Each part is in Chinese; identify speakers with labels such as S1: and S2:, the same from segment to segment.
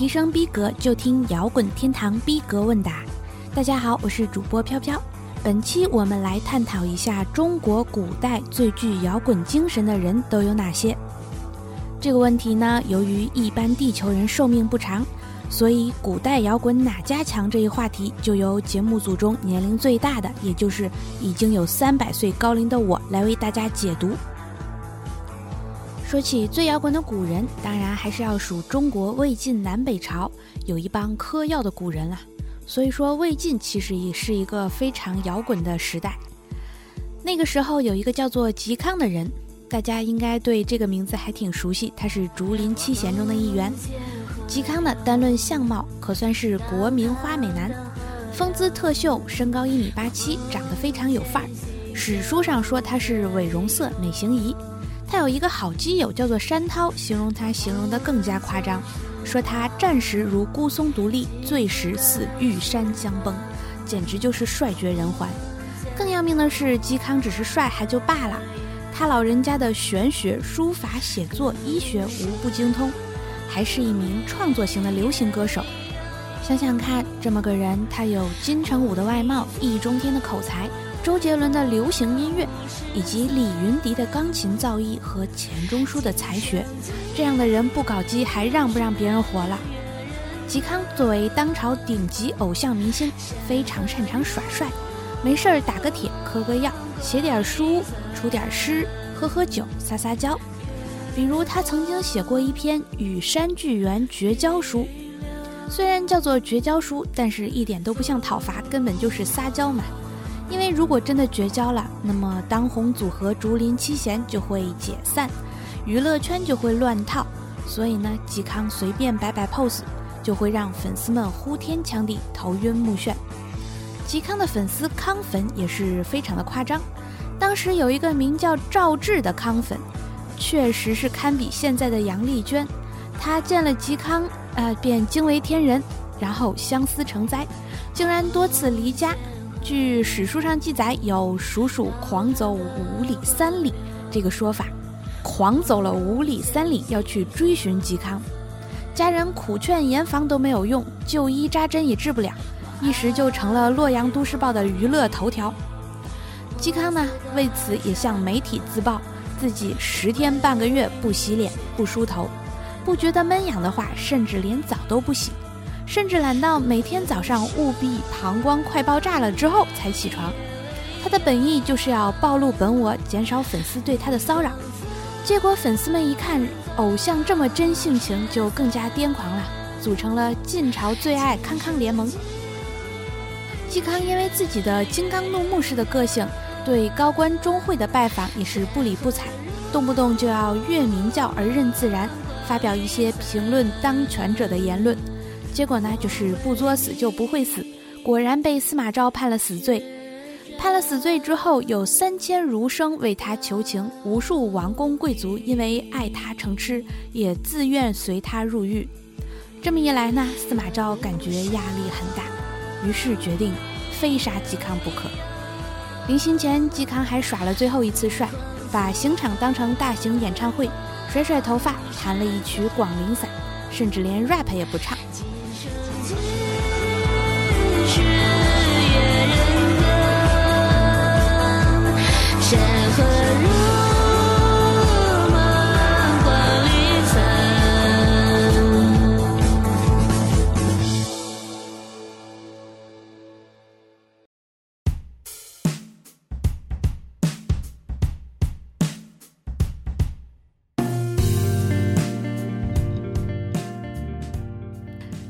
S1: 提升逼格，就听摇滚天堂逼格问答。大家好，我是主播飘飘。本期我们来探讨一下中国古代最具摇滚精神的人都有哪些。这个问题呢，由于一般地球人寿命不长，所以古代摇滚哪家强这一话题就由节目组中年龄最大的，也就是已经有三百岁高龄的我来为大家解读。说起最摇滚的古人，当然还是要数中国魏晋南北朝有一帮嗑药的古人了。所以说，魏晋其实也是一个非常摇滚的时代。那个时候有一个叫做嵇康的人，大家应该对这个名字还挺熟悉，他是竹林七贤中的一员。嵇康呢，单论相貌，可算是国民花美男，风姿特秀，身高一米八七，长得非常有范儿。史书上说他是伟容色，美形仪。他有一个好基友叫做山涛，形容他形容的更加夸张，说他战时如孤松独立，醉时似玉山将崩，简直就是帅绝人寰。更要命的是，嵇康只是帅还就罢了，他老人家的玄学、书法、写作、医学无不精通，还是一名创作型的流行歌手。想想看，这么个人，他有金城武的外貌，易中天的口才。周杰伦的流行音乐，以及李云迪的钢琴造诣和钱钟书的才学，这样的人不搞基还让不让别人活了？嵇康作为当朝顶级偶像明星，非常擅长耍帅，没事儿打个铁，嗑个药，写点书，出点诗，喝喝酒，撒撒娇。比如他曾经写过一篇《与山巨源绝交书》，虽然叫做绝交书，但是一点都不像讨伐，根本就是撒娇嘛。因为如果真的绝交了，那么当红组合竹林七贤就会解散，娱乐圈就会乱套，所以呢，嵇康随便摆摆 pose 就会让粉丝们呼天抢地、头晕目眩。嵇康的粉丝康粉也是非常的夸张，当时有一个名叫赵志的康粉，确实是堪比现在的杨丽娟，他见了嵇康，呃，便惊为天人，然后相思成灾，竟然多次离家。据史书上记载，有“鼠鼠狂走五里三里”这个说法，狂走了五里三里要去追寻嵇康，家人苦劝严防都没有用，就医扎针也治不了，一时就成了洛阳都市报的娱乐头条。嵇康呢，为此也向媒体自曝，自己十天半个月不洗脸不梳头，不觉得闷痒的话，甚至连澡都不洗。甚至懒到每天早上务必膀胱快爆炸了之后才起床，他的本意就是要暴露本我，减少粉丝对他的骚扰。结果粉丝们一看偶像这么真性情，就更加癫狂了，组成了晋朝最爱康康联盟。嵇康因为自己的金刚怒目式的个性，对高官钟会的拜访也是不理不睬，动不动就要越名教而任自然，发表一些评论当权者的言论。结果呢，就是不作死就不会死，果然被司马昭判了死罪。判了死罪之后，有三千儒生为他求情，无数王公贵族因为爱他成痴，也自愿随他入狱。这么一来呢，司马昭感觉压力很大，于是决定非杀嵇康不可。临行前，嵇康还耍了最后一次帅，把刑场当成大型演唱会，甩甩头发，弹了一曲《广陵散》，甚至连 rap 也不唱。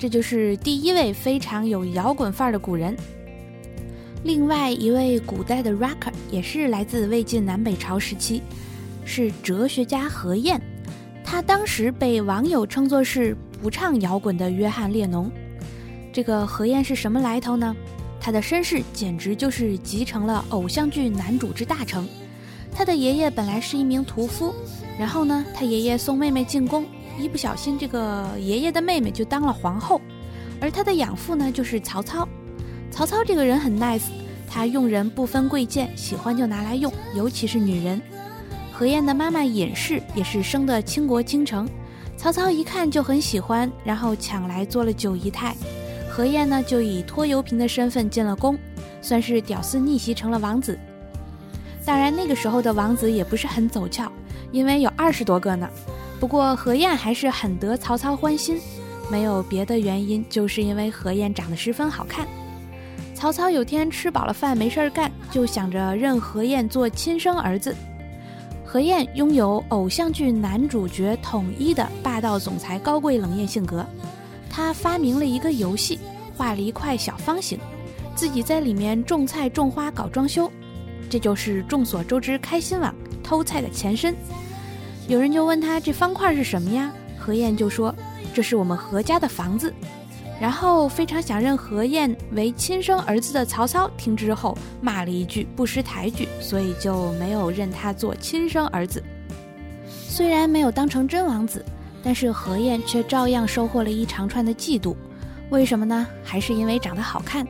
S1: 这就是第一位非常有摇滚范儿的古人。另外一位古代的 rocker 也是来自魏晋南北朝时期，是哲学家何晏。他当时被网友称作是不唱摇滚的约翰列侬。这个何晏是什么来头呢？他的身世简直就是集成了偶像剧男主之大成。他的爷爷本来是一名屠夫，然后呢，他爷爷送妹妹进宫。一不小心，这个爷爷的妹妹就当了皇后，而他的养父呢，就是曹操。曹操这个人很 nice，他用人不分贵贱，喜欢就拿来用，尤其是女人。何晏的妈妈尹氏也是生的倾国倾城，曹操一看就很喜欢，然后抢来做了九姨太。何晏呢，就以拖油瓶的身份进了宫，算是屌丝逆袭成了王子。当然，那个时候的王子也不是很走俏，因为有二十多个呢。不过何晏还是很得曹操欢心，没有别的原因，就是因为何晏长得十分好看。曹操有天吃饱了饭没事儿干，就想着认何晏做亲生儿子。何晏拥有偶像剧男主角统一的霸道总裁高贵冷艳性格，他发明了一个游戏，画了一块小方形，自己在里面种菜种花搞装修，这就是众所周知开心网偷菜的前身。有人就问他这方块是什么呀？何晏就说这是我们何家的房子。然后非常想认何晏为亲生儿子的曹操听之后骂了一句不识抬举，所以就没有认他做亲生儿子。虽然没有当成真王子，但是何晏却照样收获了一长串的嫉妒。为什么呢？还是因为长得好看。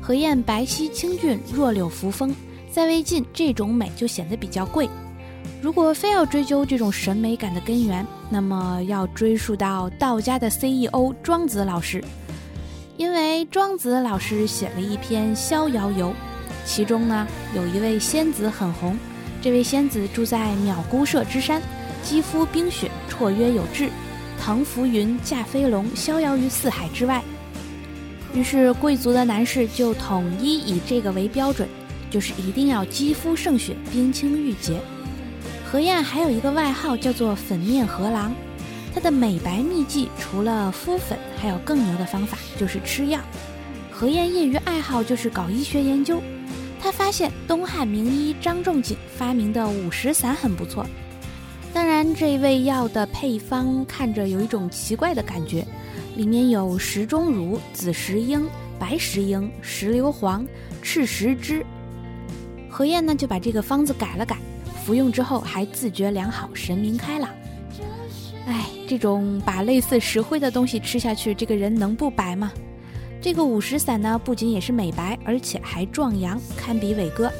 S1: 何晏白皙清俊，弱柳扶风，在魏晋这种美就显得比较贵。如果非要追究这种审美感的根源，那么要追溯到道家的 CEO 庄子老师，因为庄子老师写了一篇《逍遥游》，其中呢有一位仙子很红，这位仙子住在渺孤舍之山，肌肤冰雪，绰约有致，腾浮云，驾飞龙，逍遥于四海之外。于是贵族的男士就统一以这个为标准，就是一定要肌肤胜雪，冰清玉洁。何晏还有一个外号叫做“粉面何郎”，她的美白秘籍除了敷粉，还有更牛的方法，就是吃药。何晏业余爱好就是搞医学研究，他发现东汉名医张仲景发明的五石散很不错。当然，这味药的配方看着有一种奇怪的感觉，里面有石钟乳、紫石英、白石英、石硫黄、赤石脂。何晏呢就把这个方子改了改。服用之后还自觉良好，神明开朗。哎，这种把类似石灰的东西吃下去，这个人能不白吗？这个五石散呢，不仅也是美白，而且还壮阳，堪比伟哥。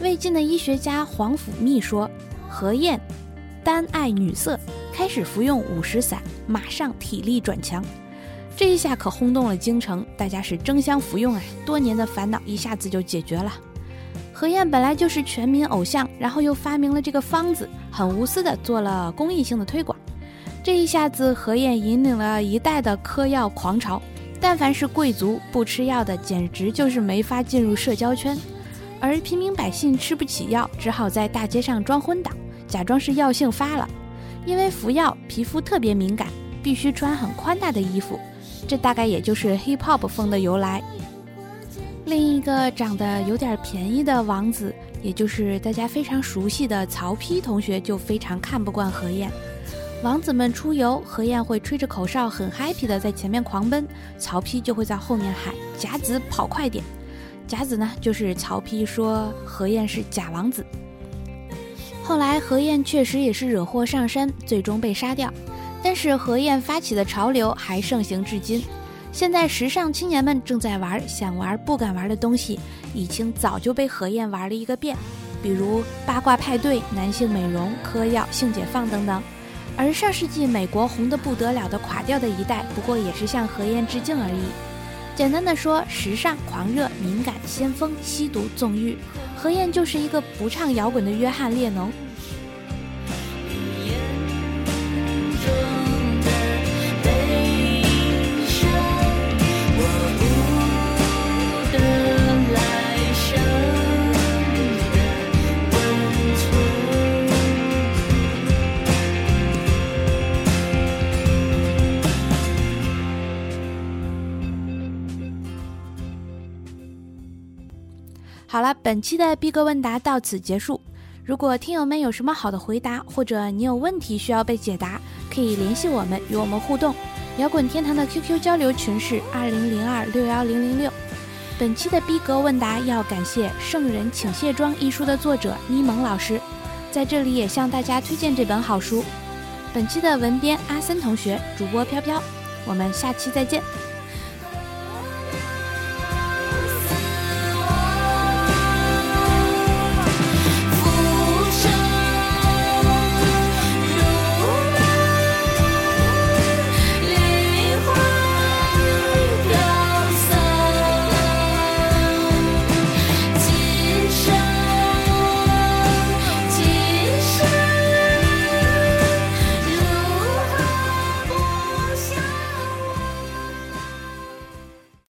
S1: 魏晋的医学家皇甫谧说：“何晏单爱女色，开始服用五石散，马上体力转强。”这一下可轰动了京城，大家是争相服用啊，多年的烦恼一下子就解决了。何晏本来就是全民偶像，然后又发明了这个方子，很无私的做了公益性的推广。这一下子，何晏引领了一代的嗑药狂潮。但凡是贵族不吃药的，简直就是没法进入社交圈。而平民百姓吃不起药，只好在大街上装昏倒，假装是药性发了。因为服药皮肤特别敏感，必须穿很宽大的衣服。这大概也就是 hip hop 风的由来。另一个长得有点便宜的王子，也就是大家非常熟悉的曹丕同学，就非常看不惯何晏。王子们出游，何晏会吹着口哨，很 happy 的在前面狂奔，曹丕就会在后面喊：“甲子跑快点！”甲子呢，就是曹丕说何晏是假王子。后来何晏确实也是惹祸上身，最终被杀掉。但是何晏发起的潮流还盛行至今。现在时尚青年们正在玩，想玩不敢玩的东西，已经早就被何晏玩了一个遍，比如八卦派对、男性美容、嗑药、性解放等等。而上世纪美国红得不得了的垮掉的一代，不过也是向何晏致敬而已。简单的说，时尚、狂热、敏感、先锋、吸毒、纵欲，何晏就是一个不唱摇滚的约翰列侬。好了，本期的逼格问答到此结束。如果听友们有什么好的回答，或者你有问题需要被解答，可以联系我们与我们互动。摇滚天堂的 QQ 交流群是二零零二六幺零零六。本期的逼格问答要感谢《圣人请卸妆》一书的作者妮萌老师，在这里也向大家推荐这本好书。本期的文编阿森同学，主播飘飘，我们下期再见。